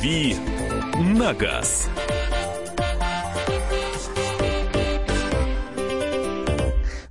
«Дави на газ».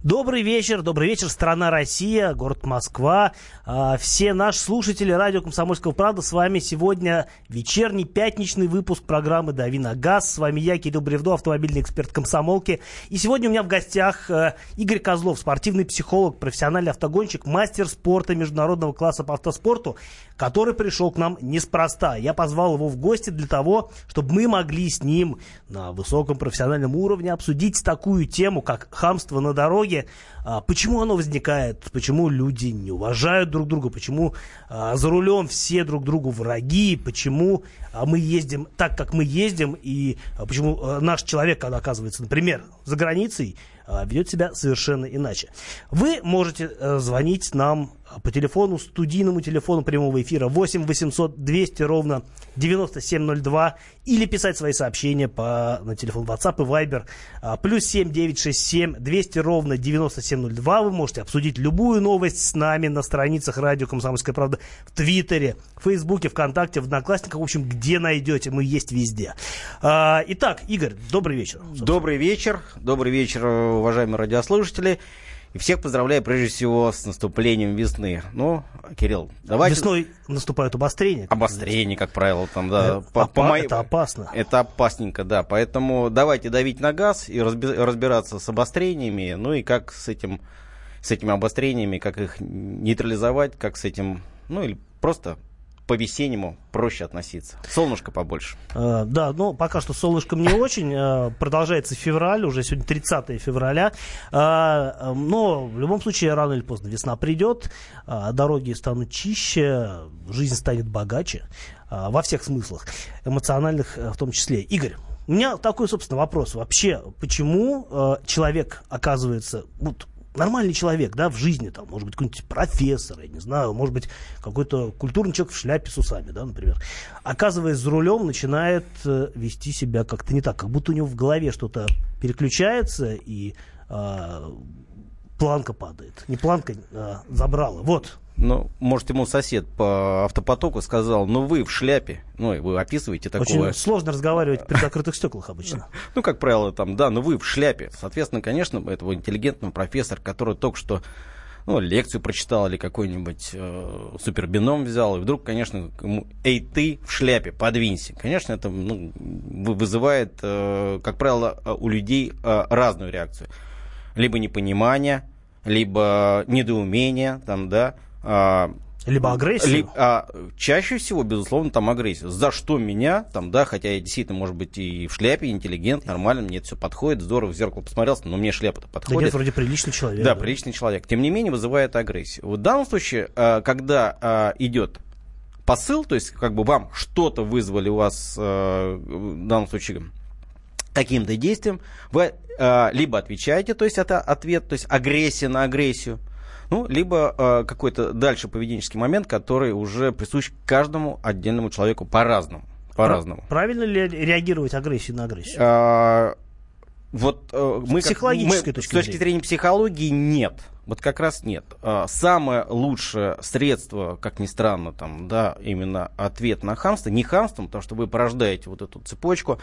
Добрый вечер, добрый вечер, страна Россия, город Москва. А, все наши слушатели радио «Комсомольского правда» с вами сегодня вечерний пятничный выпуск программы «Дави на газ». С вами я, Кирилл Бревдо, автомобильный эксперт комсомолки. И сегодня у меня в гостях э, Игорь Козлов, спортивный психолог, профессиональный автогонщик, мастер спорта международного класса по автоспорту, который пришел к нам неспроста. Я позвал его в гости для того, чтобы мы могли с ним на высоком профессиональном уровне обсудить такую тему, как хамство на дороге, а, почему оно возникает, почему люди не уважают друг друга, почему а, за рулем все друг другу враги, почему а, мы ездим так, как мы ездим, и почему наш человек, когда оказывается, например, за границей, ведет себя совершенно иначе. Вы можете э, звонить нам по телефону, студийному телефону прямого эфира 8 800 200 ровно 9702 или писать свои сообщения по, на телефон WhatsApp и Viber а, плюс 7 967 200 ровно 9702. Вы можете обсудить любую новость с нами на страницах радио «Комсомольская правда» в Твиттере, в Фейсбуке, ВКонтакте, в Одноклассниках, в общем, где найдете, мы есть везде. А, итак, Игорь, добрый вечер. Собственно. Добрый вечер, добрый вечер, уважаемые радиослушатели. И всех поздравляю прежде всего с наступлением весны. Ну, Кирилл, давайте... Весной наступают обострения. Как обострения, как правило, там, да. Это, по, опа- по моей... это опасно. Это опасненько, да. Поэтому давайте давить на газ и разбираться с обострениями, ну и как с этим, с этими обострениями, как их нейтрализовать, как с этим, ну или просто по-весеннему проще относиться. Солнышко побольше. Э, да, ну пока что солнышком не очень. Э, продолжается февраль, уже сегодня 30 февраля. Э, но в любом случае рано или поздно весна придет, э, дороги станут чище, жизнь станет богаче во всех смыслах, эмоциональных в том числе. Игорь, у меня такой, собственно, вопрос. Вообще, почему э, человек оказывается... Вот, нормальный человек, да, в жизни, там, может быть, какой-нибудь профессор, я не знаю, может быть, какой-то культурный человек в шляпе с усами, да, например, оказываясь за рулем, начинает э, вести себя как-то не так, как будто у него в голове что-то переключается и э, планка падает. Не планка, а забрала. Вот, ну, может, ему сосед по автопотоку сказал, ну вы в шляпе. Ну, вы описываете такого... Очень сложно разговаривать при закрытых стеклах обычно. Ну, как правило, там, да, ну вы в шляпе. Соответственно, конечно, этого интеллигентного профессора, который только что ну, лекцию прочитал или какой-нибудь э, супербином взял, и вдруг, конечно, ему, эй, ты в шляпе, подвинься. Конечно, это ну, вызывает, э, как правило, у людей э, разную реакцию. Либо непонимание, либо недоумение, там, да, а, либо агрессию? Ли, а, чаще всего, безусловно, там агрессия. За что меня, там, да, хотя я действительно, может быть, и в шляпе, интеллигент, нормально, мне это все подходит, здорово, в зеркало посмотрелся, но мне шляпа-то подходит. Да нет, вроде приличный человек. Да, да, приличный человек. Тем не менее, вызывает агрессию. В данном случае, а, когда а, идет посыл, то есть, как бы вам что-то вызвали у вас, в данном случае, каким-то действием, вы либо отвечаете, то есть это ответ, то есть агрессия на агрессию, ну, либо э, какой-то дальше поведенческий момент, который уже присущ каждому отдельному человеку по-разному. По-разному. Правильно ли реагировать агрессию на агрессию? А, вот э, мы, как, мы точки с точки зрения психологии нет. Вот как раз нет. А, самое лучшее средство, как ни странно, там, да, именно ответ на хамство, не хамством, потому что вы порождаете вот эту цепочку,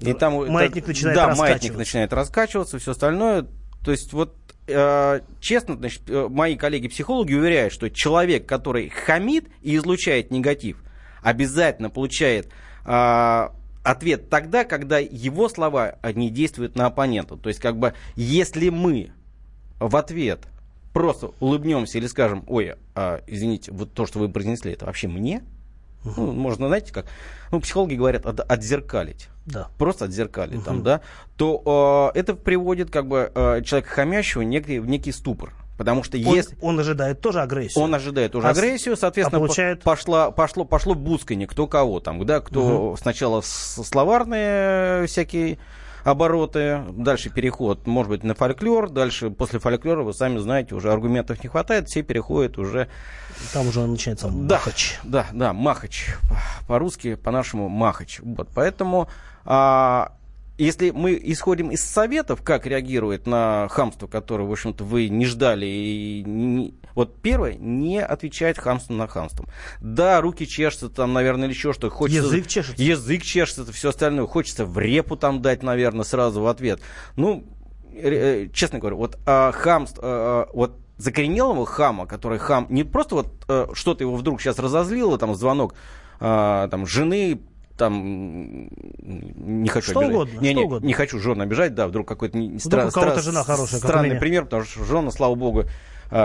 и там маятник это, начинает да, раскачиваться. маятник начинает раскачиваться, все остальное. То есть вот Э, честно, значит, э, мои коллеги-психологи уверяют, что человек, который хамит и излучает негатив, обязательно получает э, ответ тогда, когда его слова не действуют на оппонента. То есть, как бы, если мы в ответ просто улыбнемся или скажем, ой, а, извините, вот то, что вы произнесли, это вообще мне? Ну, можно, знаете, как, ну, психологи говорят, от, отзеркалить. Да. Просто отзеркалить, угу. там, да, то э, это приводит, как бы, э, человека хамящего в некий, в некий ступор. Потому что он, если... Он ожидает тоже агрессию. Он ожидает тоже а агрессию, соответственно, а получает... пошло, пошло, пошло бусканье, кто кого там, да, кто угу. сначала словарные всякие обороты, дальше переход, может быть, на фольклор, дальше после фольклора, вы сами знаете, уже аргументов не хватает, все переходят уже... Там уже начинается махач. Да, да, да махач. По-русски, по-нашему махач. Вот, поэтому а, если мы исходим из советов, как реагирует на хамство, которое, в общем-то, вы не ждали, и не... вот первое, не отвечать хамство на хамство. Да, руки чешутся там, наверное, или еще что. Хочется... Язык чешется. Язык чешется, это все остальное. Хочется в репу там дать, наверное, сразу в ответ. Ну, э, честно говоря, вот а, хамство, а, вот закоренелого хама, который хам, не просто вот а, что-то его вдруг сейчас разозлило, там звонок а, там жены там не хочу что обижать. Угодно, не, что не, угодно. не хочу жену обижать, да, вдруг какой-то стра- стра- жена хорошая, странный пример, потому что жена, слава богу,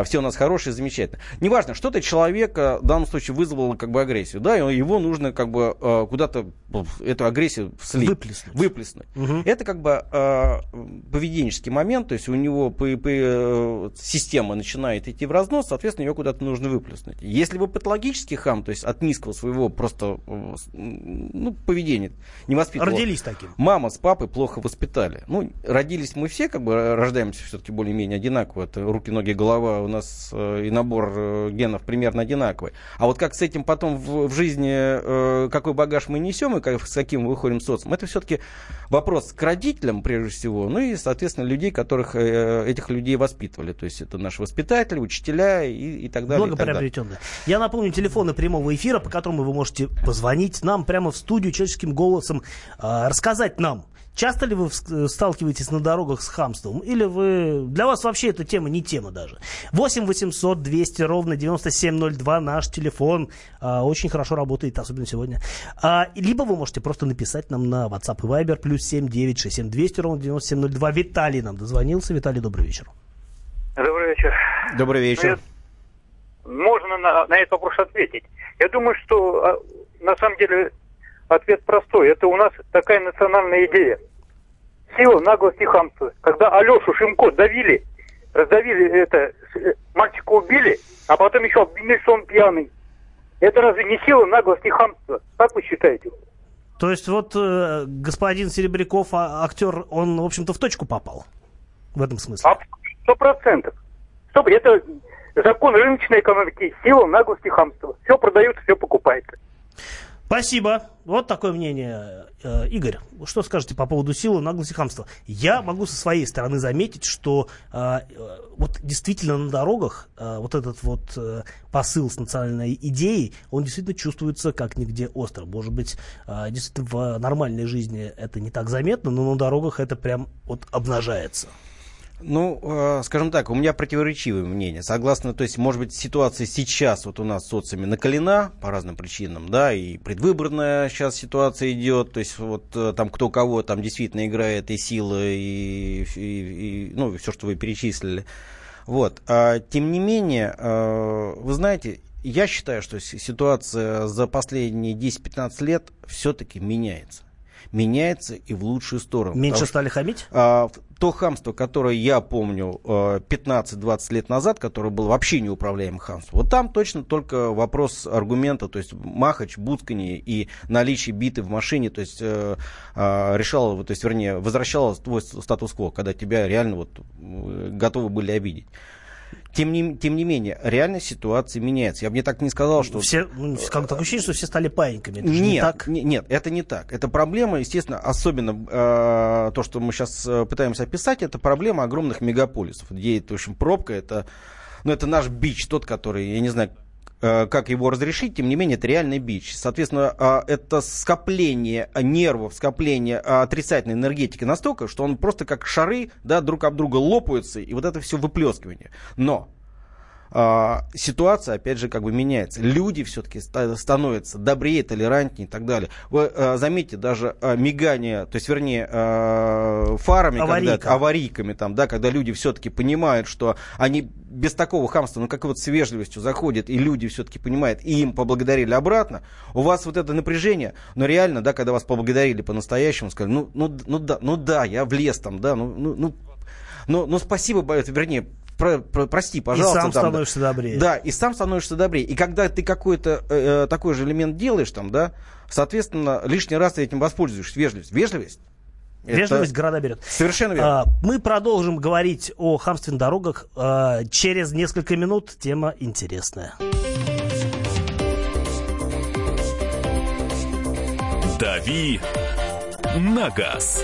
все у нас хорошие, замечательно. Неважно, что-то человека в данном случае вызвало как бы агрессию, да, и его нужно как бы а, куда-то эту агрессию слить. Выплеснуть. Выплеснуть. Мгм. Это как бы а, поведенческий момент, то есть у него по, по- э, система начинает идти в разнос, соответственно, ее куда-то нужно выплеснуть. Если вы патологический хам, то есть от низкого своего просто ну, поведения не воспитывал. Родились таким. Мама с папой плохо воспитали. Ну, родились мы все, как бы рождаемся все-таки более-менее одинаково. Это руки, ноги, голова у нас э, и набор э, генов примерно одинаковый. А вот как с этим потом в, в жизни, э, какой багаж мы несем и как, с каким мы выходим в социум, это все-таки вопрос к родителям, прежде всего, ну и, соответственно, людей, которых этих людей воспитывали. То есть это наши воспитатели, учителя и, и так далее. Благоприобретенное. Я напомню телефоны прямого эфира, по которому вы можете позвонить нам прямо в студию человеческим голосом, рассказать нам, часто ли вы вс- сталкиваетесь на дорогах с хамством, или вы для вас вообще эта тема не тема даже. 8 800 200 ровно 9702 наш телефон а, очень хорошо работает, особенно сегодня. А, либо вы можете просто написать нам на WhatsApp и Viber плюс 7 967 200 ровно 9702. Виталий нам дозвонился. Виталий, добрый вечер. Добрый вечер. Добрый вечер. Можно на, на этот вопрос ответить. Я думаю, что а, на самом деле ответ простой. Это у нас такая национальная идея. Сила, наглость и хамство. Когда Алешу Шимко давили, раздавили это, э, мальчика убили, а потом еще обвинили, что он пьяный. Это разве не сила, наглость и хамство? Как вы считаете? То есть вот э, господин Серебряков, а, актер, он, в общем-то, в точку попал. В этом смысле. Сто процентов. Это закон рыночной экономики. Сила, наглость и хамство. Все продается, все покупается. Спасибо. Вот такое мнение. Э, Игорь, что скажете по поводу силы, наглости хамства? Я могу со своей стороны заметить, что э, э, вот действительно на дорогах вот этот вот посыл с национальной идеей, он действительно чувствуется как нигде остро. Может быть, действительно в нормальной жизни это не так заметно, но на дорогах это прям вот обнажается. Ну, э, скажем так, у меня противоречивое мнение. Согласно, то есть, может быть, ситуация сейчас вот у нас в социуме накалена по разным причинам, да, и предвыборная сейчас ситуация идет, то есть, вот э, там кто кого там действительно играет и силы, и, и- и, ну, все, что вы перечислили. Вот. А, тем не менее, э, вы знаете, я считаю, что си- ситуация за последние 10-15 лет все-таки меняется. Меняется и в лучшую сторону. Меньше что- стали хамить? а, то хамство, которое я помню э, 15-20 лет назад, которое было вообще неуправляемым хамством, вот там точно только вопрос аргумента, то есть махач, буцканье и наличие биты в машине, то есть э, э, решало, то есть, вернее, возвращало твой статус-кво, когда тебя реально вот, э, готовы были обидеть. Тем не, тем не менее, реально ситуация меняется. Я бы не так не сказал, что... Все, ну, как такое ощущение, что все стали паиньками. Это Нет, не так. не- нет, это не так. Это проблема, естественно, особенно э, то, что мы сейчас пытаемся описать, это проблема огромных мегаполисов, где, это, в общем, пробка, это, ну, это наш бич, тот, который, я не знаю, э, как его разрешить, тем не менее, это реальный бич. Соответственно, а, это скопление нервов, скопление а, отрицательной энергетики настолько, что он просто как шары, да, друг об друга лопаются, и вот это все выплескивание. Но ситуация, опять же, как бы меняется. Люди все-таки становятся добрее, толерантнее и так далее. Вы а, заметьте, даже а, мигание, то есть, вернее, а, фарами, Аварийка. когда, аварийками, там, да, когда люди все-таки понимают, что они без такого хамства, ну, как вот с вежливостью заходят, и люди все-таки понимают, и им поблагодарили обратно, у вас вот это напряжение, но реально, да, когда вас поблагодарили по-настоящему, сказали, ну, ну, ну, да, ну да, я влез там, да, ну, ну, ну, ну, ну спасибо, вернее, про- про- прости, пожалуйста. и сам там, да. становишься добрее. Да, и сам становишься добрее. И когда ты какой-то э, э, такой же элемент делаешь, там, да, соответственно, лишний раз ты этим воспользуешься. Вежливость. Вежливость. это Вежливость города берет. Совершенно верно. А, мы продолжим говорить о хамстве на дорогах а, через несколько минут. Тема интересная. «Дави на газ».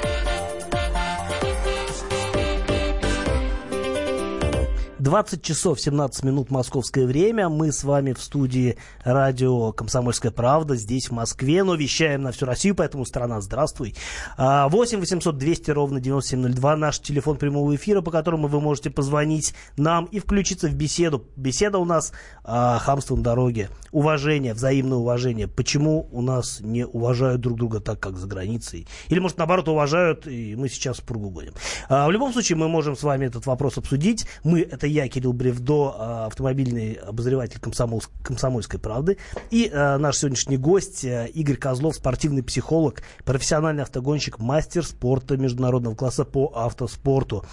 20 часов 17 минут московское время. Мы с вами в студии радио «Комсомольская правда» здесь, в Москве, но вещаем на всю Россию, поэтому страна, здравствуй. 8 800 200 ровно 9702 наш телефон прямого эфира, по которому вы можете позвонить нам и включиться в беседу. Беседа у нас а, хамство на дороге, уважение, взаимное уважение. Почему у нас не уважают друг друга так, как за границей? Или, может, наоборот, уважают, и мы сейчас в пургу гоним. А, в любом случае, мы можем с вами этот вопрос обсудить. Мы, это я, Кирилл Бревдо, а, автомобильный обозреватель комсомол, «Комсомольской правды». И а, наш сегодняшний гость а, Игорь Козлов, спортивный психолог, профессиональный автогонщик, мастер спорта международного класса по автоспорту.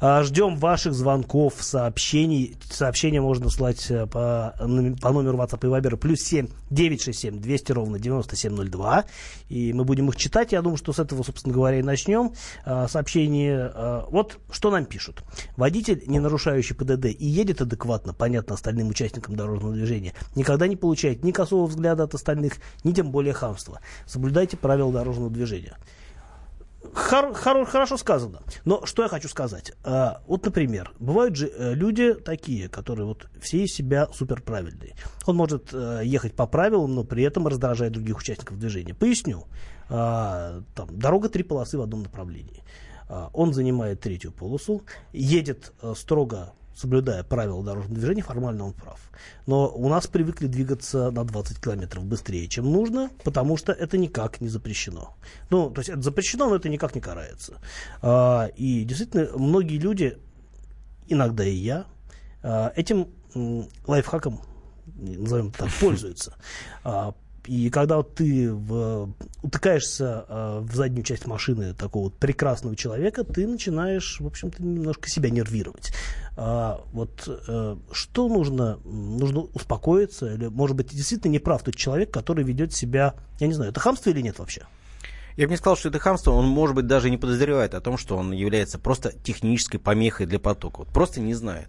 Ждем ваших звонков, сообщений. Сообщения можно слать по, по номеру WhatsApp и Viber плюс 7 967 200 ровно 9702. И мы будем их читать. Я думаю, что с этого, собственно говоря, и начнем. Сообщение. Вот что нам пишут. Водитель, не нарушающий ПДД и едет адекватно, понятно, остальным участникам дорожного движения, никогда не получает ни косого взгляда от остальных, ни тем более хамства. Соблюдайте правила дорожного движения. Хор, хор, хорошо сказано. Но что я хочу сказать? А, вот, например, бывают же э, люди такие, которые вот все из себя суперправильные. Он может а, ехать по правилам, но при этом раздражает других участников движения. Поясню. А, там, дорога три полосы в одном направлении. А, он занимает третью полосу, едет а, строго соблюдая правила дорожного движения, формально он прав. Но у нас привыкли двигаться на 20 километров быстрее, чем нужно, потому что это никак не запрещено. Ну, то есть это запрещено, но это никак не карается. А, и действительно, многие люди, иногда и я, а, этим лайфхаком, назовем так, пользуются. А, и когда вот ты в, утыкаешься э, в заднюю часть машины такого вот прекрасного человека, ты начинаешь, в общем-то, немножко себя нервировать. А, вот э, что нужно? Нужно успокоиться? Или, может быть, действительно не прав тот человек, который ведет себя, я не знаю, это хамство или нет вообще? Я бы не сказал, что это хамство, он, может быть, даже не подозревает о том, что он является просто технической помехой для потока. Вот просто не знает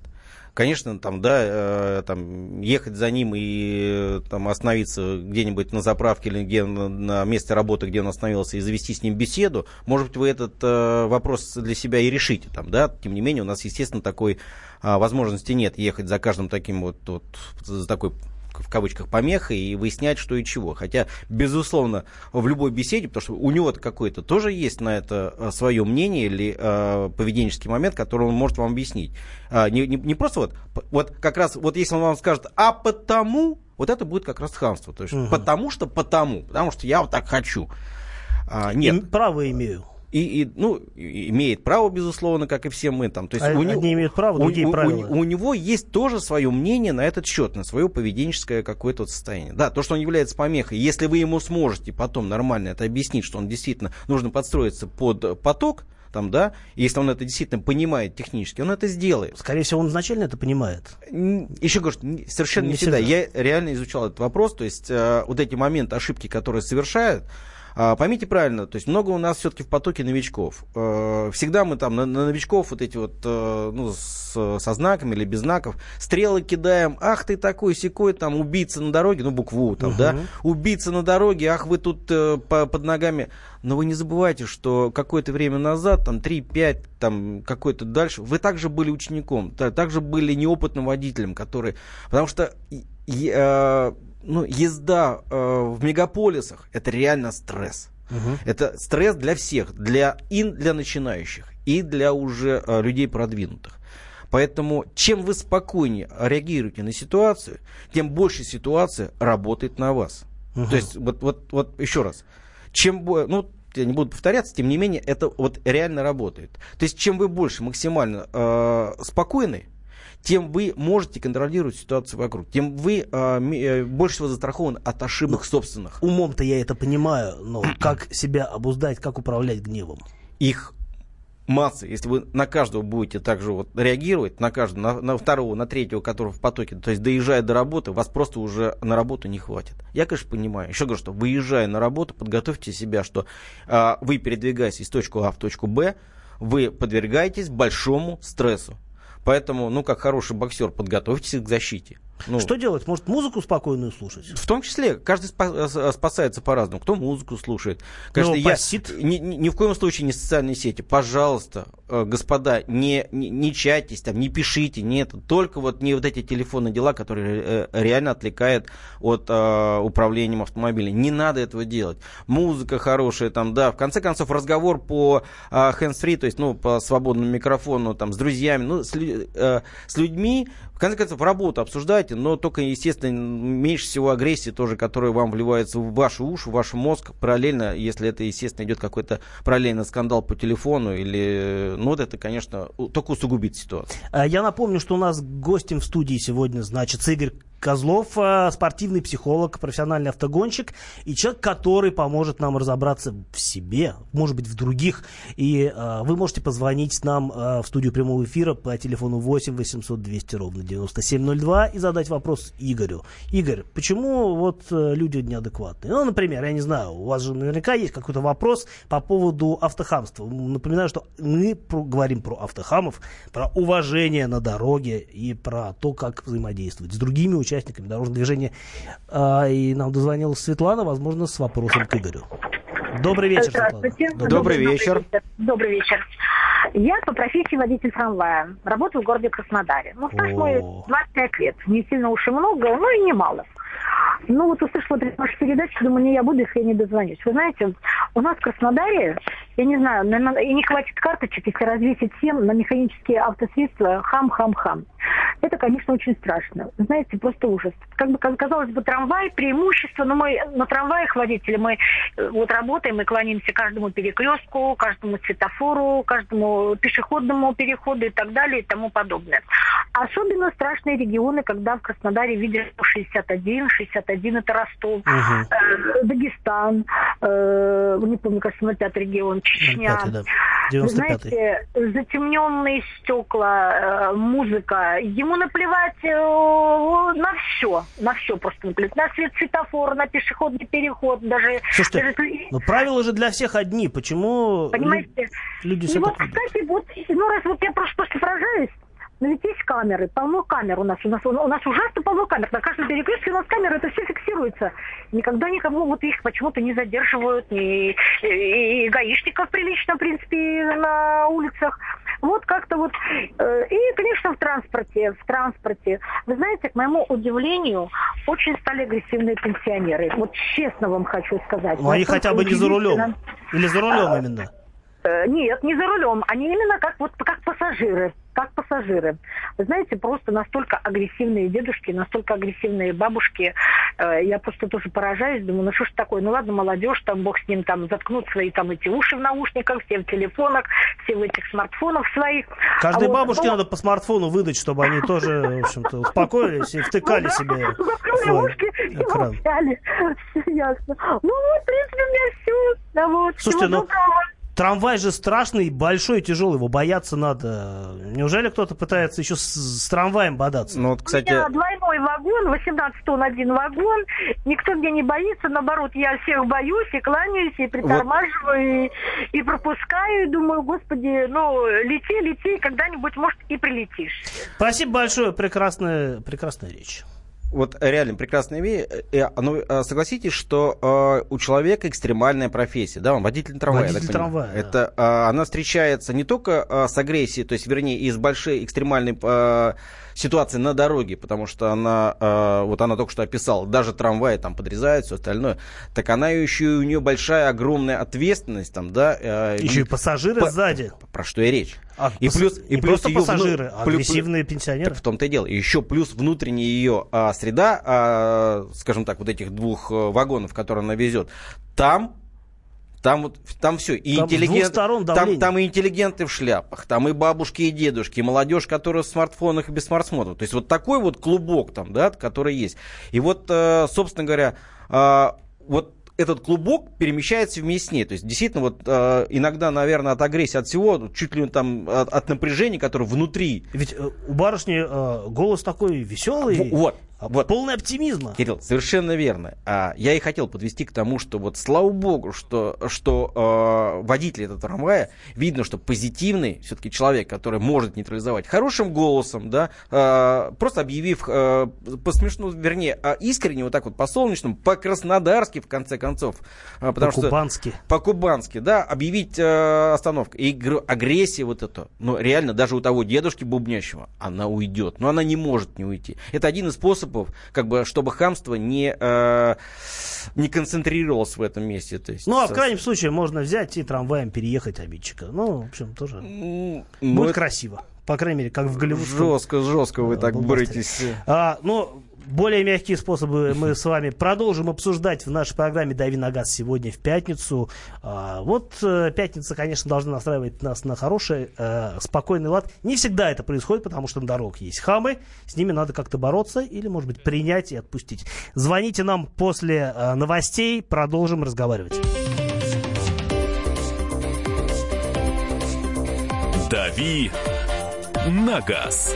конечно, там, да, э, там, ехать за ним и там, остановиться где-нибудь на заправке или где на, месте работы, где он остановился, и завести с ним беседу, может быть, вы этот э, вопрос для себя и решите. Там, да? Тем не менее, у нас, естественно, такой э, возможности нет ехать за каждым таким вот, вот за такой в кавычках помехой и выяснять, что и чего. Хотя, безусловно, в любой беседе, потому что у него какое-то тоже есть на это э, свое мнение или э, поведенческий момент, который он может вам объяснить. А, не, не, не просто вот, вот как раз, вот если он вам скажет, а потому, вот это будет как раз хамство. То есть, угу. потому что потому, потому что я вот так хочу. А, нет. право имею и, и ну, имеет право, безусловно, как и все мы там. То есть а у него, имеют право, другие у, правила. У, у, у него есть тоже свое мнение на этот счет, на свое поведенческое какое-то вот состояние. Да, то, что он является помехой, если вы ему сможете потом нормально это объяснить, что он действительно нужно подстроиться под поток, там, да, если он это действительно понимает технически, он это сделает. Скорее всего, он изначально это понимает. Еще говорю, совершенно не, не всегда. всегда. Я реально изучал этот вопрос, то есть э, вот эти моменты, ошибки, которые совершают, а, поймите правильно, то есть много у нас все-таки в потоке новичков. Э, всегда мы там на, на новичков вот эти вот, э, ну, с, со знаками или без знаков, стрелы кидаем, ах ты такой секой, там, убийца на дороге, ну, букву там, угу. да, убийца на дороге, ах вы тут э, по, под ногами. Но вы не забывайте, что какое-то время назад, там, 3-5, там, какое-то дальше, вы также были учеником, также были неопытным водителем, который, потому что ну, езда э, в мегаполисах это реально стресс. Угу. Это стресс для всех, для и для начинающих, и для уже э, людей продвинутых. Поэтому чем вы спокойнее реагируете на ситуацию, тем больше ситуация работает на вас. Угу. То есть, вот, вот, вот еще раз, чем ну, я не буду повторяться, тем не менее, это вот реально работает. То есть, чем вы больше максимально э, спокойны, тем вы можете контролировать ситуацию вокруг, тем вы э, ми- э, больше всего застрахованы от ошибок собственных. Умом-то я это понимаю, но как себя обуздать, как управлять гневом? Их массы, если вы на каждого будете также вот реагировать, на каждого, на, на второго, на третьего, который в потоке, то есть доезжая до работы, вас просто уже на работу не хватит. Я, конечно, понимаю. Еще говорю, что выезжая на работу, подготовьте себя, что а, вы, передвигаясь из точки А в точку Б, вы подвергаетесь большому стрессу. Поэтому, ну, как хороший боксер, подготовьтесь к защите. Ну, Что делать? Может, музыку спокойную слушать? в том числе, каждый спа- э, спасается по-разному. Кто музыку слушает. Конечно, Ну, я ни, ни- в коем случае не социальные сети. Пожалуйста, э, господа, не, не, не чатись, там, не пишите, нет. Только вот не вот эти телефонные дела, которые э, реально отвлекают от э, управлением автомобилем. Не надо этого делать. Музыка хорошая, там, да. В конце концов, разговор по э, hands-free, то есть, ну, по свободному микрофону, там, с друзьями, ну, с, э, с людьми, в конце концов, работу обсуждайте, но только, естественно, меньше всего агрессии тоже, которая вам вливается в ваши уши, в ваш мозг, параллельно, если это, естественно, идет какой-то параллельно скандал по телефону, или, ну, вот это, конечно, только усугубит ситуацию. А, Я напомню, что у нас гостем в студии сегодня значит Игорь Козлов, а, спортивный психолог, профессиональный автогонщик и человек, который поможет нам разобраться в себе, может быть, в других. И а, вы можете позвонить нам а, в студию прямого эфира по телефону 8 800 200 ровно 9702 и задать вопрос Игорю. Игорь, почему вот э, люди неадекватные? Ну, например, я не знаю, у вас же наверняка есть какой-то вопрос по поводу автохамства. Напоминаю, что мы про- говорим про автохамов, про уважение на дороге и про то, как взаимодействовать с другими участниками дорожного движения. А, и нам дозвонилась Светлана, возможно, с вопросом к Игорю. Добрый вечер. Здравствуйте. Добрый вечер. Добрый вечер. Я по профессии водитель трамвая. Работаю в городе Краснодаре. Ну, стаж О. мой 25 лет. Не сильно уж и много, но и немало. Ну, вот услышала три ваши передачи, думаю, не я буду, если я не дозвонюсь. Вы знаете, у нас в Краснодаре, я не знаю, наверное, и не хватит карточек, если развесить всем на механические автосредства хам-хам-хам. Это, конечно, очень страшно. Знаете, просто ужас. Как бы, казалось бы, трамвай, преимущество, но мы на трамваях водители, мы э, вот работаем, мы кланяемся каждому перекрестку, каждому светофору, каждому пешеходному переходу и так далее и тому подобное. Особенно страшные регионы, когда в Краснодаре видят 61, 61 это Ростов, э, Дагестан, э, не помню, кажется, на пятый регион, Чечня. 05, да. Вы 95-й. знаете, затемненные стекла, э, музыка, ему наплевать на все, на все просто наплевать. На свет светофора, на пешеходный переход, даже... Слушайте, даже- но правила же для всех одни. Почему Понимаете? люди И себя вот, так ведут? кстати, вот, ну раз вот я просто, просто поражаюсь, но ведь есть камеры, полно камер у нас. У нас, у нас ужасно полно камер. На каждом перекрестке у нас камеры, это все фиксируется. Никогда никого вот их почему-то не задерживают, и, и, и гаишников прилично, в принципе, на улицах. Вот как-то вот. э, И, конечно, в транспорте, в транспорте. Вы знаете, к моему удивлению, очень стали агрессивные пенсионеры. Вот честно вам хочу сказать. Ну, они хотя бы не за рулем. Или за рулем именно. Э, Нет, не за рулем. Они именно как вот как пассажиры. Как пассажиры. Вы знаете, просто настолько агрессивные дедушки, настолько агрессивные бабушки. Э, Я просто тоже поражаюсь, думаю, ну что ж такое, ну ладно, молодежь, там бог с ним, там заткнут свои там эти уши в наушниках, все в телефонах, все в этих смартфонах своих. Каждой А вот, бабушке ну, надо по смартфону выдать, чтобы они тоже, в общем-то, успокоились и втыкали ну, себе ушки и ясно. Ну вот, в принципе, у меня все. Вот, Слушайте, ну. Трамвай же страшный, большой, тяжелый, его бояться надо. Неужели кто-то пытается еще с, с трамваем бодаться? Ну, вот, У кстати, меня двойной вагон, 18 тонн один вагон. Никто меня не боится, наоборот, я всех боюсь и кланяюсь, и притормаживаю, и, и пропускаю, и думаю, господи, ну, лети, лети, когда-нибудь, может, и прилетишь. Спасибо большое, прекрасная, прекрасная речь. Вот реально прекрасная вещь. Э, ну, э, согласитесь, что э, у человека экстремальная профессия, да, он водитель трамвая. Водитель трамвая, да. Это э, она встречается не только э, с агрессией, то есть, вернее, из большой экстремальной э, ситуации на дороге, потому что она, э, вот она только что описала, даже трамваи там подрезают, все остальное, так она еще и у нее большая, огромная ответственность там, да. э, Еще и пассажиры по- сзади. Про что и речь. А, и плюс, и плюс просто её вну- пассажиры, а агрессивные пенсионеры. так в том-то и дело. И еще плюс внутренняя ее а, среда, а, скажем так, вот этих двух э, вагонов, которые она везет, там Там вот там все. И Там интеллигент, сторон там, там и интеллигенты в шляпах, там и бабушки, и дедушки, и молодежь, которая в смартфонах и без смартфонов. То есть вот такой вот клубок там, да, который есть. И вот, э, собственно говоря, э, вот этот клубок перемещается вместе с ней. То есть, действительно, вот э, иногда, наверное, от агрессии, от всего, чуть ли там от, от напряжения, которое внутри. Ведь э, у барышни э, голос такой веселый, Вот, а вот. полный оптимизма. Кирилл, совершенно верно. А, я и хотел подвести к тому, что вот слава богу, что, что э, водитель этого трамвая, видно, что позитивный все-таки человек, который может нейтрализовать хорошим голосом, да, э, просто объявив э, по смешному, вернее, а искренне вот так вот по солнечному, по краснодарски в конце концов, э, потому что По-кубански. по-кубански, да, объявить э, остановку. И агрессия вот эта, ну, реально, даже у того дедушки бубнящего, она уйдет. Но она не может не уйти. Это один из способов, как бы, чтобы хамство не, э, не концентрировалось в этом месте. То есть, Ну, а в крайнем случае можно взять и трамваем переехать обидчика. Ну, в общем, тоже М, будет ну, это красиво. По крайней мере, как в Голливудском. Жестко, жестко вы э, так боретесь. А, ну, более мягкие способы мы с вами продолжим обсуждать в нашей программе «Дави на газ» сегодня в пятницу. А, вот э, пятница, конечно, должна настраивать нас на хороший, э, спокойный лад. Не всегда это происходит, потому что на дорогах есть хамы. С ними надо как-то бороться или, может быть, принять и отпустить. Звоните нам после э, новостей, продолжим разговаривать. «Дави на газ».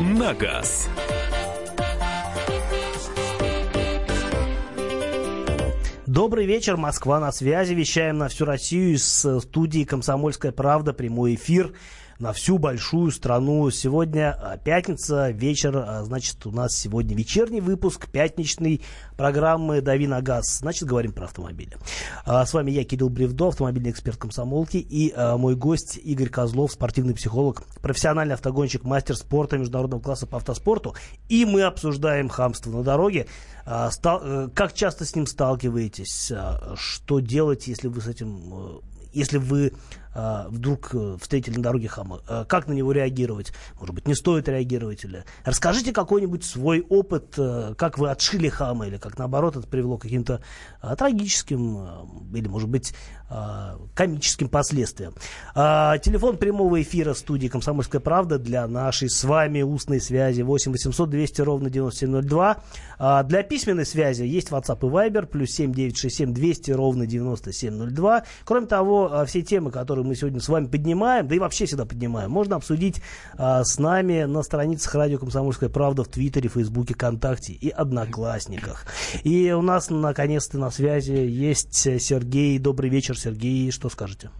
на газ». Добрый вечер, Москва на связи. Вещаем на всю Россию из э, студии «Комсомольская правда». Прямой эфир на всю большую страну. Сегодня а, пятница, вечер. а, Значит, у нас сегодня вечерний выпуск пятничной программы «Дави на газ». Значит, говорим про автомобили. А, С вами я, Кирилл Бревдо, автомобильный эксперт комсомолки. И мой гость Игорь Козлов, спортивный психолог, профессиональный автогонщик, мастер спорта международного класса по автоспорту. И мы обсуждаем хамство на дороге. Э, как часто с ним сталкиваетесь? Что делать, если вы с этим, э, если вы а, вдруг э, встретили на дороге хама? Как на него реагировать? Может быть, не стоит реагировать? Или... Расскажите какой-нибудь свой опыт, э, как вы отшили хама, или как наоборот это привело к каким-то а, трагическим э, или, может быть, а, комическим последствиям. А, Телефон прямого эфира студии «Комсомольская правда» для нашей с вами устной связи 8 800 200 ровно 9702. А, Для письменной связи есть WhatsApp и Viber, плюс 7 967 200 ровно 9702. Кроме того, а, все темы, которые мы сегодня с вами поднимаем, да и вообще всегда поднимаем, можно обсудить а, с нами на страницах радио «Комсомольская правда» в Твиттере, Фейсбуке, ВКонтакте и Одноклассниках. И у нас наконец-то на связи есть э, Сергей. Добрый вечер, Сергей. Что скажете?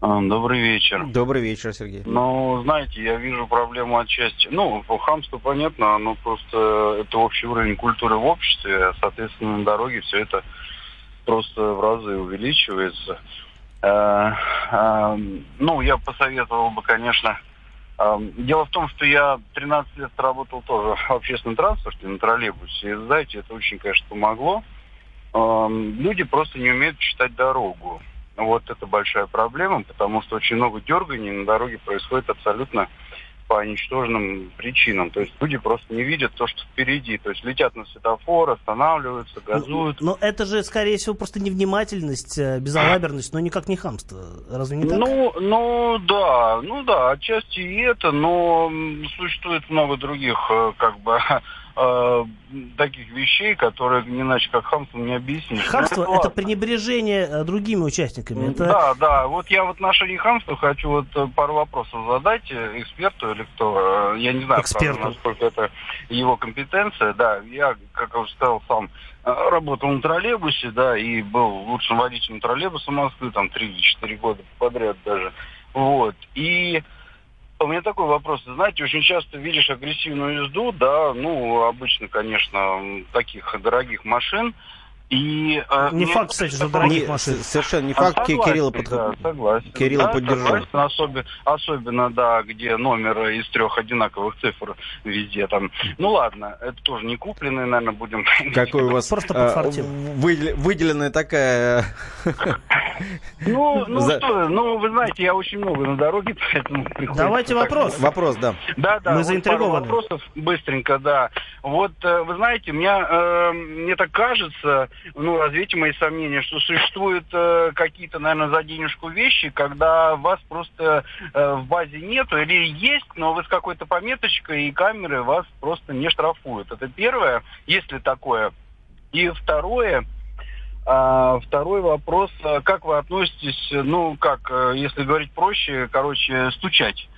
А, Добрый вечер. Добрый вечер, Сергей. Ну, знаете, я вижу проблему отчасти. Ну, по хамству понятно, оно просто это общий уровень культуры в обществе, соответственно, на дороге все это просто в разы увеличивается. Э, э, Ну, я посоветовал бы, конечно, э, Дело в том, что я 13 лет работал тоже в общественном транспорте, на троллейбусе. И, знаете, это очень, конечно, помогло. Люди просто не умеют читать дорогу. Вот это большая проблема, потому что очень много дерганий на дороге происходит абсолютно по ничтожным причинам. То есть люди просто не видят то, что впереди. То есть летят на светофор, останавливаются, газуют. Но это же, скорее всего, просто невнимательность, э, безалаберность, но никак не хамство. Разве не так? Ну, ну да, ну да, отчасти и это, но существует много других, э, как бы, э, таких вещей, которые не иначе как хамством не объяснишь. Но Хамство это, ладно. пренебрежение э, другими участниками. Это Да, да. Вот я в отношении хамства хочу вот э, пару вопросов задать эксперту или кто. Я не знаю, Эксперту. правда, насколько это его компетенция. Да, я, как я уже сказал, сам работал на троллейбусе, да, и был лучшим водителем троллейбуса Москвы, там, 3 или 4 года подряд даже. Вот. И у меня такой вопрос. Знаете, очень часто видишь агрессивную езду, да, ну, обычно, конечно, таких дорогих машин, И, э, Не факт, кстати, что дорогих Не, машин. совершенно не А, факт. Согласен, Кирилла, да, под... согласен. Кирилла Да, поддержу. согласен. Особенно, особенно, да, где номер из трех одинаковых цифр везде там. Ну ладно, это тоже не купленные, наверное, будем. Какой у вас Просто а, подфартил. выдел- выделенная такая... Ну, ну За- что, ну вы знаете, я очень много на дороге, поэтому приходится Давайте так вопрос. Вопрос, да. Да, да. Мы вот заинтригованы. пару вопросов быстренько, да. Вот, э, вы знаете, меня, э, мне так кажется, ну, развейте мои сомнения, что существуют э, какие-то, наверное, за денежку вещи, когда вас просто э, в базе нету или есть, но вы с какой-то пометочкой и камерой вас просто не штрафуют. Это первое, если такое. И второе, а, второй вопрос, а, как вы относитесь, ну, как, э, если говорить проще, короче, стучать?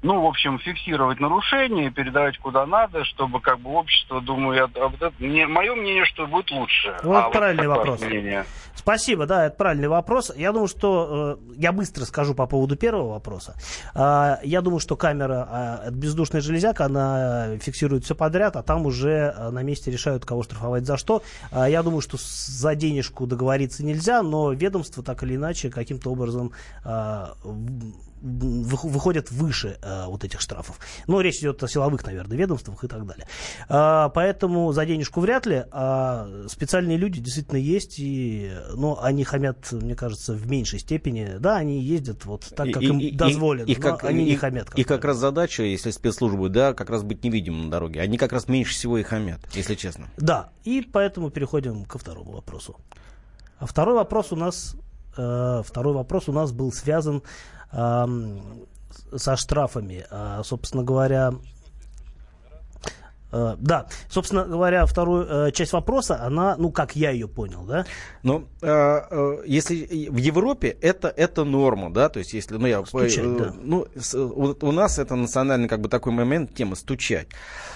Ну, в общем, фиксировать нарушения, передавать куда надо, чтобы как бы общество, думаю, я, а вот это, мне, мое мнение, что будет лучше. Вот А правильный какое вопрос. мнение? Спасибо, да, это правильный вопрос. Я думаю, что э, я быстро скажу по поводу первого вопроса. А, я думаю, что камера, а, это бездушная железяка, она фиксирует все подряд, а там уже а, на месте решают, кого штрафовать за что. А, я думаю, что за денежку договориться нельзя, но ведомство так или иначе каким-то образом а, вы- выходят выше э, вот этих штрафов. Но речь идет о силовых, наверное, ведомствах и так далее. А, поэтому за денежку вряд ли. А специальные люди действительно есть, и, но они хамят, мне кажется, в меньшей степени. Да, они ездят вот так, как И- им и- и- дозволено, их но как- они не их- хамят. И как раз задача, если спецслужбы, да, как раз быть невидимым на дороге. Они как раз меньше всего и хамят, если честно. Да, и поэтому переходим ко второму вопросу. А второй вопрос у нас, э, второй вопрос у нас был связан со штрафами. А, собственно говоря, да, собственно говоря, вторую э, часть вопроса, она, ну, как я ее понял, да, Ну, э, э, если в Европе это, это норма, да, то есть если, ну, я, Стучать, э, да. ну, у нас это национальный, как бы, такой момент, тема стучать.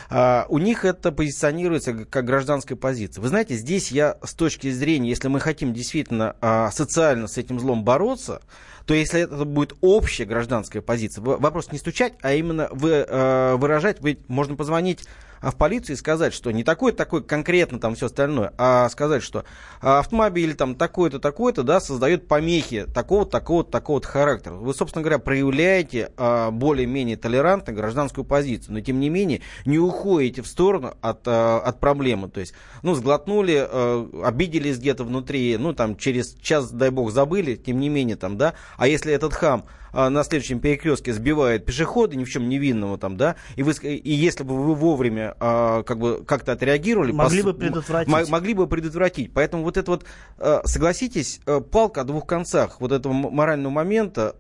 А, у них это позиционируется как гражданская позиция. Вы знаете, здесь я с точки зрения, если мы хотим действительно а, социально с этим злом бороться, то если это будет общая гражданская позиция, вопрос не стучать, а именно вы, э, выражать, ведь можно позвонить а, в полицию и сказать, что не такой такой конкретно там все остальное, а сказать, что а, автомобиль там такой-то, такой-то, да, создает помехи такого-то, такого-то, такого-то характера. Вы, собственно говоря, проявляете а, более-менее толерантно гражданскую позицию, но тем не менее не уходите в сторону от, а, от проблемы. То есть, ну, сглотнули, а, обиделись где-то внутри, ну, там, через час, дай бог, забыли, тем не менее, там, да, а если этот хам а, на следующем перекрестке сбивает пешехода, ни в чем невинного там, да, и, вы, и если бы вы вовремя а, как бы как-то отреагировали, Могли пос- бы предотвратить. м- могли бы предотвратить. Поэтому вот это вот, э, согласитесь, э, палка о двух концах вот этого морального момента,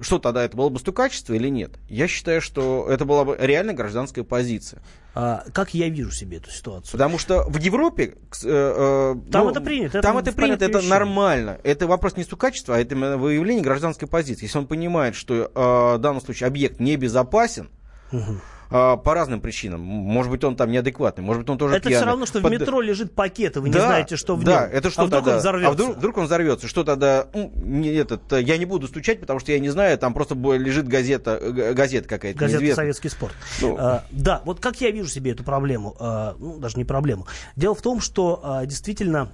что тогда это было бы стукачество или нет? Я считаю, что это была бы реально гражданская позиция. А, как я вижу себе эту ситуацию? Потому что в Европе... э, э, Там это принято, это там это порядке принято, это вещей. нормально. Это вопрос не стукачества, а это выявление гражданской позиции. Если он понимает, что э, в данном случае объект небезопасен, э, по разным причинам. Может быть, он там неадекватный, может быть, он тоже Это пьяный. все равно, что в Под- метро лежит пакет, и вы не Да, знаете, что в да, нем. это что а вдруг тогда? он взорвется? А вдруг, вдруг он взорвется? Что тогда? Ну, не этот, э, я не буду стучать, потому что я не знаю, там просто лежит газета, э, газета какая-то. Газета неизвестная. «Советский спорт». Ну. А, да, вот как я вижу себе эту проблему, а, ну, даже не проблему. Дело в том, что а, действительно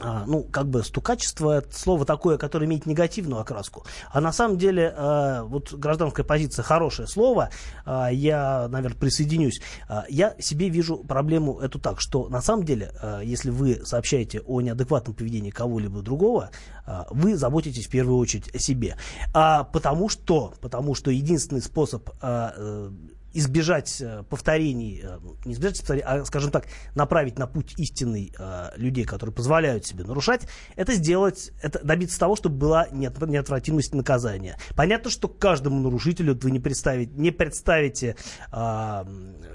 а, ну, как бы стукачество это слово такое, которое имеет негативную окраску. А на самом деле, а, вот гражданская позиция хорошее слово, а, я, наверное, присоединюсь. А, я себе вижу проблему эту так, что на самом деле, а, если вы сообщаете о неадекватном поведении кого-либо другого, а, вы заботитесь в первую очередь о себе. Потому что, потому что единственный способ э, избежать э, повторений, э, не избежать повторений, а, скажем так, направить на путь истинный э, людей, которые позволяют себе нарушать, это сделать, это добиться того, чтобы была неот- неотвратимость наказания. Понятно, что каждому нарушителю вы не, представите, не представите, а,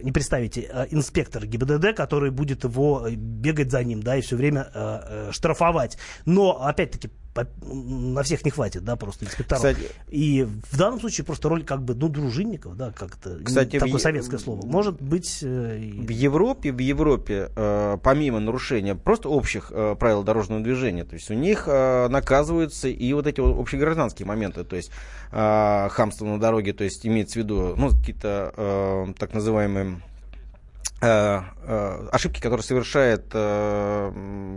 не представите инспектора ГИБДД, который будет его бегать за ним, да, и все время штрафовать. Но, опять-таки, по- на всех не хватит, да, просто инспекторов. Кстати- И в данном случае просто роль как бы, ну, дружинников, да, как это, Кстати, в такое Е- советское слово, может быть... э, В Европе, в Европе, э, помимо нарушения просто общих э, правил дорожного движения, то есть у них э, наказываются и вот эти вот общегражданские моменты, то есть э, хамство на дороге, то есть имеется в виду, ну, какие-то э, так называемые ошибки, которые совершает э,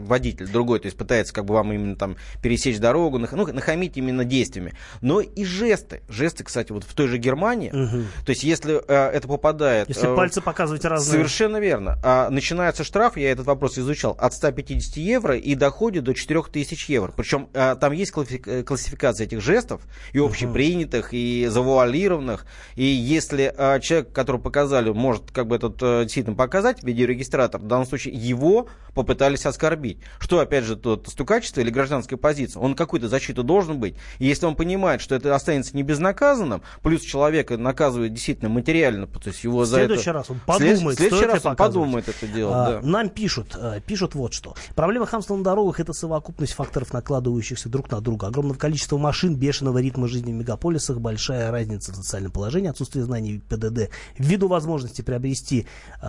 водитель другой, то есть пытается как бы вам именно там пересечь дорогу, нах, ну, нахамить именно действиями, но и жесты. Жесты, кстати, вот в той же Германии, Мгм. то есть если э, это попадает... Если э, пальцы показывать разные. Совершенно верно. А начинается штраф, я этот вопрос изучал, от 150 евро и доходит до 4000 евро. Причем а, там есть э, классификация этих жестов, и общепринятых, и завуалированных. И если а, человек, которого показали, может как бы этот э, действительно показать, видеорегистратор, в данном случае его попытались оскорбить. Что, опять же, тут стукачество или гражданская позиция? Он какую-то защиту должен быть. И если он понимает, что это останется не безнаказанным, плюс человека наказывают действительно материально, то есть его В за это... следующий раз он след- подумает, в следующий раз он подумает это дело, А, да. Нам пишут, э, пишут вот что. Проблема хамства на дорогах это совокупность факторов, накладывающихся друг на друга. Огромное количество машин, бешеного ритма жизни в мегаполисах, большая разница в социальном положении, отсутствие знаний ПДД. Ввиду возможности приобрести, э,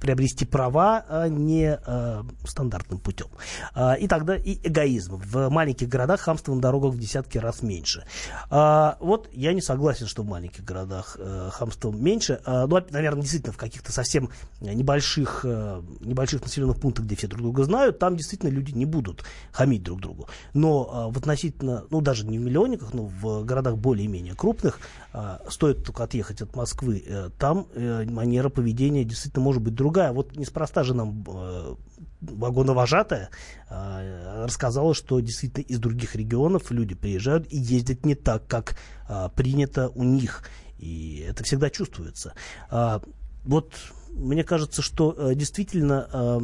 приобрести права а не э, стандартным путем. А, и тогда и эгоизм. В маленьких городах хамство на дорогах в десятки раз меньше. А, вот я не согласен, что в маленьких городах э, хамство меньше. А, ну, наверное, действительно, в каких-то совсем небольших, э, небольших населенных пунктах, где все друг друга знают, там действительно люди не будут хамить друг другу. Но э, в относительно, ну, даже не в миллионниках, но в городах более-менее крупных, э, стоит только отъехать от Москвы, э, там э, манера поведения действительно может быть другая. Вот неспроста же нам э, вагоновожатая э, рассказала, что действительно из других регионов люди приезжают и ездят не так, как э, принято у них. И это всегда чувствуется. А, вот мне кажется, что действительно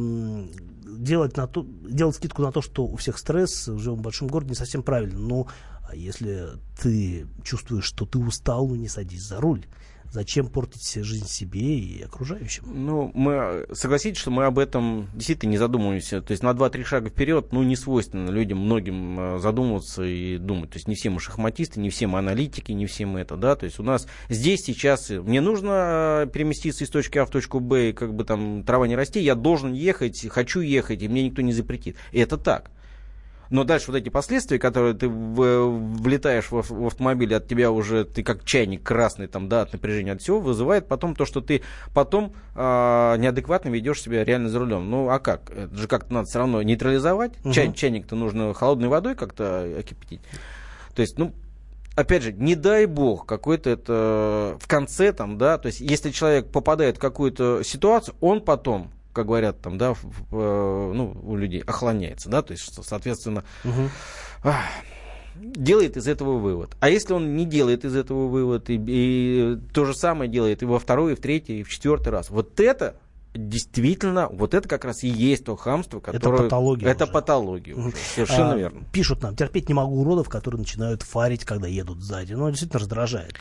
делать, на то, делать скидку на то, что у всех стресс, живем в большом городе, не совсем правильно. Но а если ты чувствуешь, что ты устал, ну не садись за руль. Зачем портить себе жизнь себе и окружающим? Ну, мы согласитесь, что мы об этом действительно не задумываемся. То есть на 2-3 шага вперед, ну, не свойственно людям, многим э, задумываться и думать. То есть не все мы шахматисты, не все мы аналитики, не все мы это, да. То есть у нас здесь сейчас, э, мне нужно э, переместиться из точки А в точку Б, и как бы там трава не расти, я должен ехать, хочу ехать, и мне никто не запретит. И это так. Но дальше вот эти последствия, которые ты в- влетаешь в, в автомобиль, от тебя уже, ты как чайник красный, там, да, от напряжения, от всего, вызывает потом то, что ты потом а, неадекватно ведешь себя реально за рулем. Ну, а как? Это же как-то надо все равно нейтрализовать. Мгм. Чай- чайник-то нужно холодной водой как-то окипятить. То есть, ну, опять же, не дай бог, какой-то это в конце там, да, то есть, если человек попадает в какую-то ситуацию, он потом, как говорят там, да, э, ну, у людей охлоняется, да, то есть, что, соответственно, ах, делает из этого вывод. А если он не делает из этого вывод, и, и то же самое делает и во второй, и в третий, и в четвертый раз, вот это действительно, вот это как раз и есть то хамство, которое... патология Это уже. патология уже, совершенно А, верно. Пишут нам, терпеть не могу уродов, которые начинают фарить, когда едут сзади. Ну, действительно раздражает.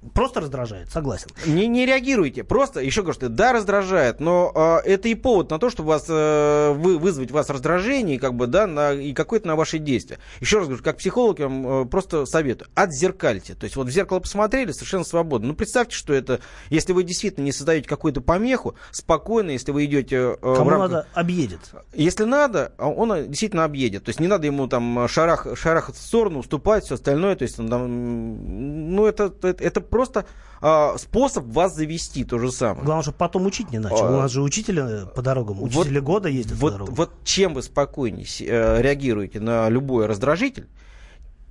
Э, э, Просто раздражает, согласен. Не, не реагируйте. Просто, еще говорю, что да, раздражает, но а, это и повод на то, чтобы вас, э, вы, вызвать вас раздражение, как бы, да, на, и какое-то на ваши действия. Еще раз говорю, как психолог я вам э, просто советую, отзеркальте. То есть вот в зеркало посмотрели, совершенно свободно. Ну, представьте, что это, если вы действительно не создаете какую-то помеху, спокойно, если вы идете... э, Кому рамках- надо, объедет. Если надо, а он э, действительно объедет. То есть не надо ему там шарах, шарахать в сторону, уступать, все остальное. То есть, там, ну, это, это, это просто а, способ вас завести, то же самое. Главное, чтобы потом учить не начал. А, У нас же учителя по дорогам, учители года ездят по вот, дорогам. вот чем вы спокойнее э, реагируете на любой раздражитель,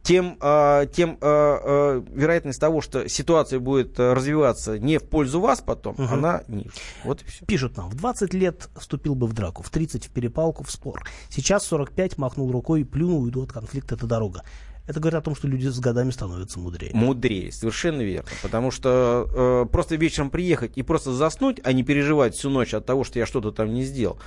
тем, а, тем а, а, вероятность того, что ситуация будет а, развиваться не в пользу вас потом, Мгм. она ниже. Вот и все. Пишут нам, в 20 лет вступил бы в драку, в 30 в перепалку, в спор. Сейчас в 45 махнул рукой и плюнул, уйду от конфликта, это дорога. Это говорит о том, что люди с годами становятся мудрее. Мудрее, совершенно верно. Потому что э, просто вечером приехать и просто заснуть, а не переживать всю ночь от того, что я что-то там не сделал.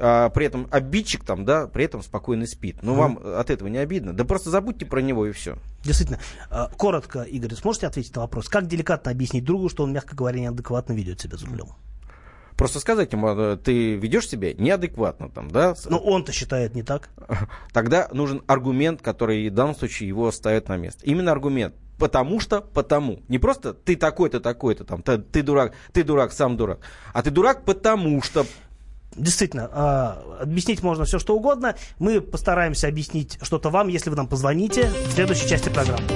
А, при этом обидчик там, да, при этом спокойно спит. Ну, Мгм. вам от этого не обидно. Да просто забудьте про него и все. Действительно. А, Коротко, Игорь, сможете ответить на вопрос? Как деликатно объяснить другу, что он, мягко говоря, неадекватно ведет себя за рулем? Просто сказать ему, э, ты ведешь себя неадекватно там, да? Но он-то считает не так. Тогда нужен аргумент, который в данном случае его ставит на место. Именно аргумент. Потому что, потому. Не просто ты такой-то, такой-то, там, ты, ты дурак, ты дурак, сам дурак. А ты дурак, потому что Действительно, а, объяснить можно все, что угодно. Мы постараемся объяснить что-то вам, если вы нам позвоните в следующей части программы.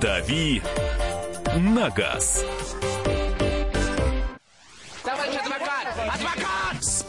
«Дави на газ.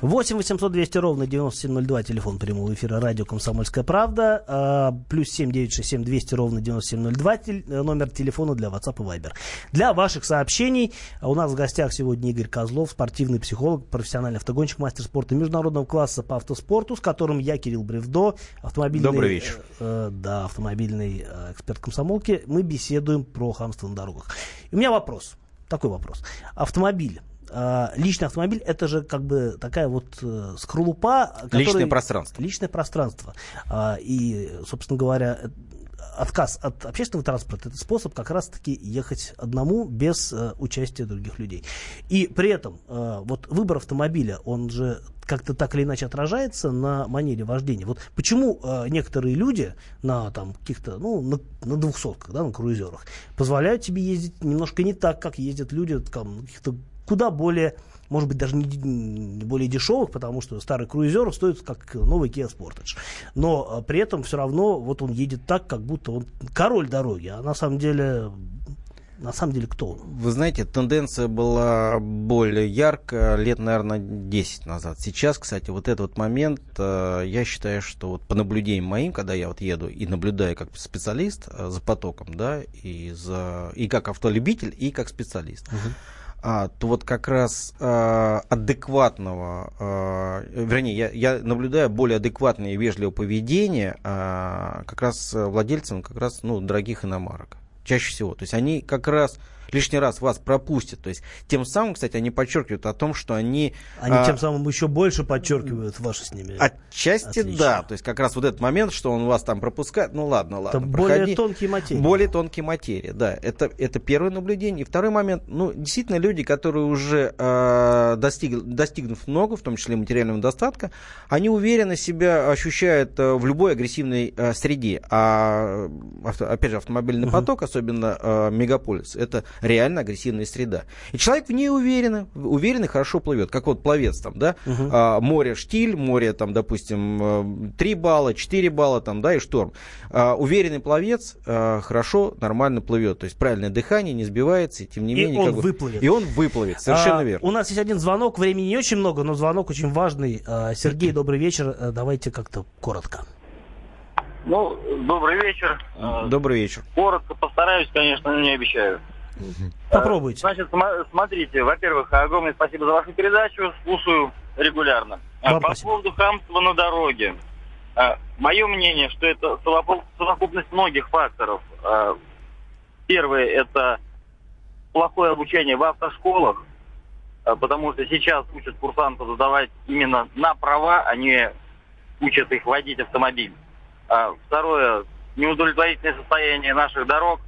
8 800 200 ровно 9702, телефон прямого эфира радио «Комсомольская правда», а, плюс 7 967 200 ровно 9702, тел- э, номер телефона для WhatsApp и Viber. Для ваших сообщений а у нас в гостях сегодня Игорь Козлов, спортивный психолог, профессиональный автогонщик, мастер спорта международного класса по автоспорту, с которым я, Кирилл Бревдо, автомобильный... Добрый вечер. э, да, автомобильный э, эксперт комсомолки. Мы беседуем про хамство на дорогах. И у меня вопрос, такой вопрос. Автомобиль личный автомобиль это же как бы такая вот э, скорлупа. которая- Личное пространство. Личное пространство. А, и, собственно говоря, э, отказ от общественного транспорта это способ как раз-таки ехать одному без э, участия других людей. И при этом вот выбор автомобиля, он же как-то так или иначе отражается на манере вождения. Вот почему э, некоторые люди на там каких-то, ну, на, на двухсотках, да, на круизерах, позволяют себе ездить немножко не так, как ездят люди там, на каких-то куда более, может быть, даже не, более дешевых, потому что старый круизер стоит как новый Kia Sportage. Но э, при этом все равно вот он едет так, как будто он король дороги, а на самом деле, на самом деле кто он? Вы знаете, тенденция была более яркая лет, наверное, 10 назад. Сейчас, кстати, вот этот вот момент, э, я считаю, что вот по наблюдениям моим, когда я вот еду и наблюдаю как специалист э, за потоком, да, и, за, и как автолюбитель, и как специалист, а, то вот как раз э, адекватного, э, вернее, я, я наблюдаю более адекватное и вежливое поведение э, как раз э, владельцам как раз, ну, дорогих иномарок. Чаще всего. То есть они как раз лишний раз вас пропустят. То есть тем самым, кстати, они подчеркивают о том, что они... Они а, тем самым еще больше подчеркивают ваши с ними. Отчасти Отлично. да. То есть как раз вот этот момент, что он вас там пропускает, ну ладно, ладно. Это более проходи. тонкие материи. Более тонкие материи, да. Это, это первое наблюдение. И второй момент, ну, действительно, люди, которые уже э, достиг, достигнув много, в том числе материального достатка, они уверенно себя ощущают э, в любой агрессивной э, среде. А, авто- опять же, автомобильный Мгм. поток, особенно э, мегаполис, это реально агрессивная среда. И человек в ней уверенно, уверенно и хорошо плывет. Как вот пловец там, да, Мгм. а, море штиль, море там, допустим, 3 балла, 4 балла там, да, и шторм. А, уверенный пловец а, хорошо, нормально плывет. То есть правильное дыхание, не сбивается, и тем не И менее... он как бы- выплывет. И он выплывет, совершенно А, верно. У нас есть один звонок, времени не очень много, но звонок очень важный. А, Сергей, добрый вечер. Э, Давайте как-то коротко. Ну, добрый вечер. Э, Добрый вечер. Коротко постараюсь, конечно, но не обещаю. Попробуйте. Значит, смотрите, во-первых, огромное спасибо за вашу передачу, слушаю регулярно. А Вам По спасибо. поводу хамства на дороге. Мое мнение, что это совокуп- совокупность многих факторов. А, Первое – это плохое обучение в автошколах, а, потому что сейчас учат курсантов задавать именно на права, а не учат их водить автомобиль. А Второе – неудовлетворительное состояние наших дорог,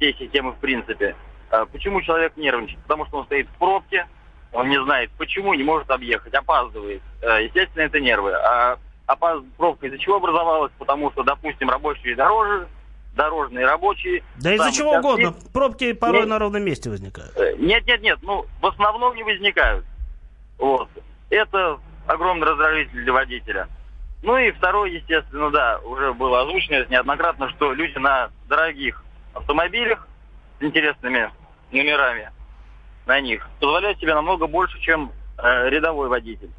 всей системы в принципе. А Почему человек нервничает? Потому что он стоит в пробке, он не знает почему, не может объехать, опаздывает. Э, Естественно, это нервы. А опаз- пробка из-за чего образовалась? Потому что, допустим, рабочие дорожи, дорожные рабочие... Да из-за чего часто- угодно. Пробки порой Нет. на ровном месте возникают. Э, Нет, нет, нет, ну, в основном не возникают. Вот. Это огромный раздражитель для водителя. Ну и второе, естественно, да, уже было озвучено неоднократно, что люди на дорогих автомобилях с интересными номерами на них позволяют себе намного больше, чем э, рядовой водитель.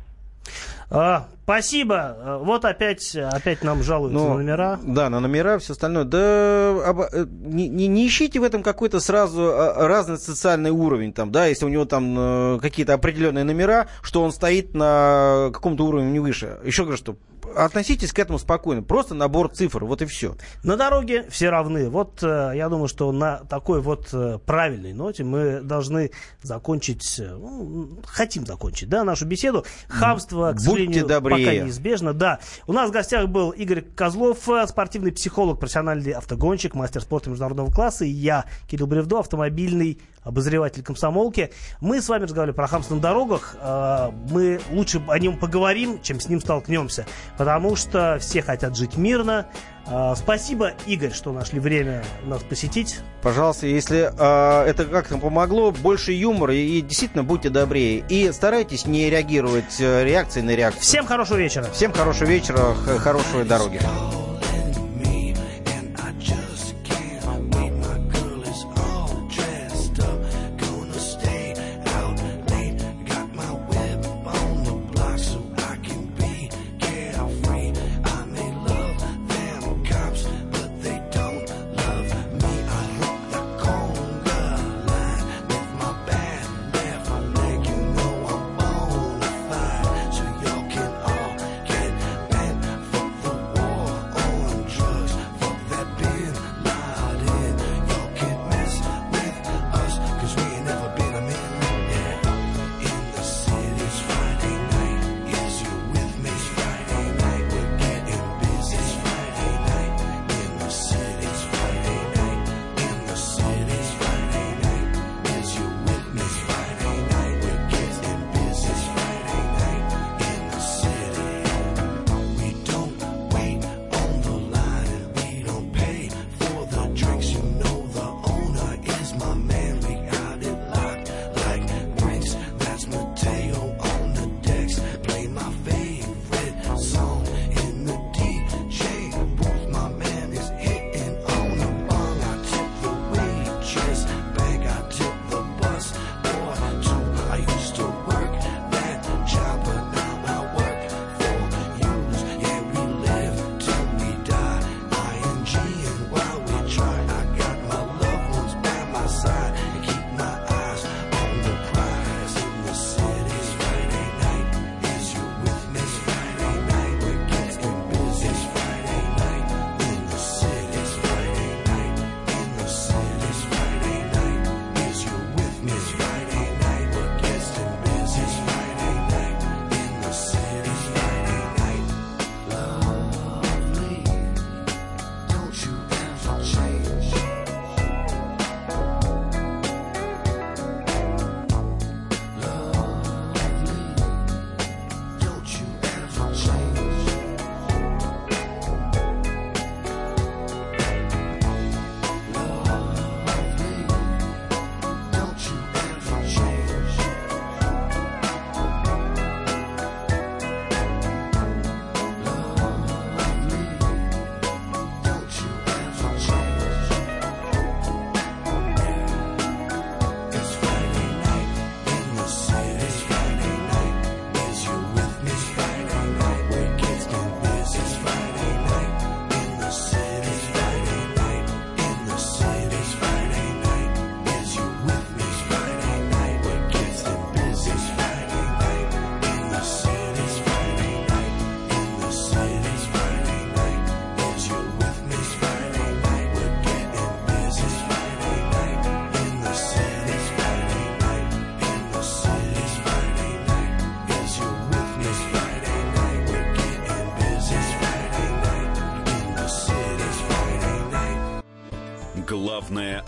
А, спасибо. А, Вот опять, опять нам жалуются Ну, на номера. Да, на номера, все остальное. Да оба- э, не, не- не ищите в этом какой-то сразу э, разный социальный уровень, там, да, если у него там э, какие-то определенные номера, что он стоит на каком-то уровне не выше. Еще говорю, что относитесь к этому спокойно. Просто набор цифр, вот и все. На дороге все равны. Вот э, я думаю, что на такой вот э, правильной ноте мы должны закончить, э, ну, хотим закончить, да, нашу беседу. Хамство, к сожалению, пока неизбежно. Да. У нас в гостях был Игорь Козлов, спортивный психолог, профессиональный автогонщик, мастер спорта международного класса, и я, Кирилл Бревдо, автомобильный обозреватель комсомолки. Мы с вами разговаривали про хамство на дорогах. Э, Мы лучше о нем поговорим, чем с ним столкнемся. Потому что все хотят жить мирно. Э, Спасибо, Игорь, что нашли время нас посетить. Пожалуйста, если э, это как-то помогло, больше юмора и, и действительно будьте добрее. И старайтесь не реагировать э, реакцией на реакцию. Всем хорошего вечера. Всем хорошего вечера, хорошей дороги.